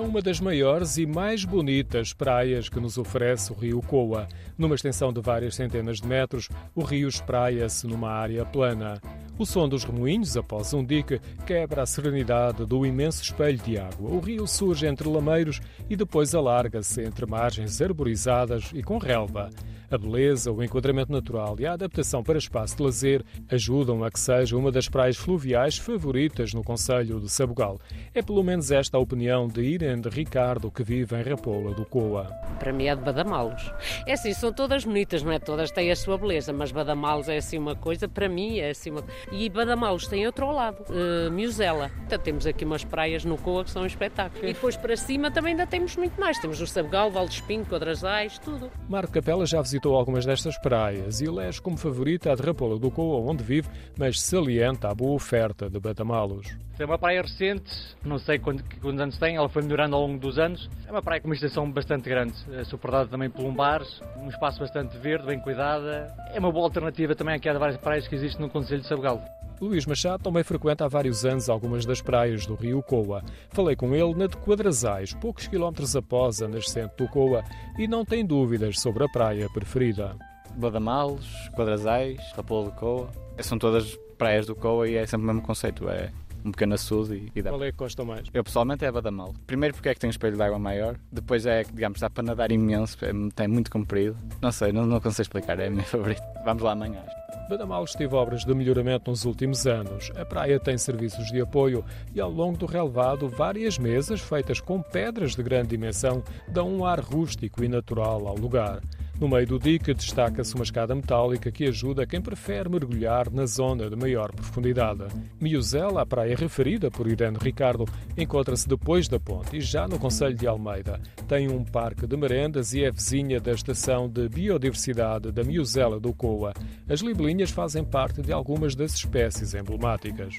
uma das maiores e mais bonitas praias que nos oferece o rio Coa. Numa extensão de várias centenas de metros, o rio espraia-se numa área plana. O som dos remoinhos, após um dique, quebra a serenidade do imenso espelho de água. O rio surge entre lameiros e depois alarga-se entre margens arborizadas e com relva. A beleza, o enquadramento natural e a adaptação para espaço de lazer ajudam a que seja uma das praias fluviais favoritas no Conselho de Sabugal. É pelo menos esta a opinião de Irene Ricardo, que vive em Rapola do Coa. Para mim é de Badamalos. É assim, são todas bonitas, não é? Todas têm a sua beleza, mas Badamalos é assim uma coisa, para mim é assim uma... E Badamalos tem outro ao lado, uh, Miuzela. Então temos aqui umas praias no Coa que são um espetáculo. E depois para cima também ainda temos muito mais. Temos o Sabugal, Val de Espinho, Quadrasais, tudo. Marco Capela já visitou algumas destas praias e elege como favorita a de Rapola do Coa, onde vive, mas salienta a boa oferta de Batamalos. É uma praia recente, não sei quantos, quantos anos tem, ela foi melhorando ao longo dos anos. É uma praia com uma extensão bastante grande, é suportada também por um bar, um espaço bastante verde, bem cuidada. É uma boa alternativa também a várias praias que existem no Conselho de Sabugal. Luís Machado também frequenta há vários anos algumas das praias do rio Coa. Falei com ele na de Quadrasais, poucos quilómetros após a nascente do Coa, e não tem dúvidas sobre a praia preferida. Badamalos, Quadrasais, Rapola do Coa. São todas praias do Coa e é sempre o mesmo conceito. É um pequeno açude e, e dá. Qual é que gosta mais? Eu pessoalmente é Badamalo. Primeiro porque é que tem um espelho de água maior, depois é que, digamos, dá para nadar imenso, é, tem muito comprido. Não sei, não, não consigo explicar, é a minha favorita. Vamos lá amanhã. Badamalos teve obras de melhoramento nos últimos anos. A praia tem serviços de apoio e, ao longo do relevado, várias mesas feitas com pedras de grande dimensão dão um ar rústico e natural ao lugar. No meio do dique destaca-se uma escada metálica que ajuda quem prefere mergulhar na zona de maior profundidade. Miuzela, a praia referida por Irene Ricardo, encontra-se depois da ponte e já no Conselho de Almeida. Tem um parque de merendas e é vizinha da Estação de Biodiversidade da Miuzela do Coa. As libelinhas fazem parte de algumas das espécies emblemáticas.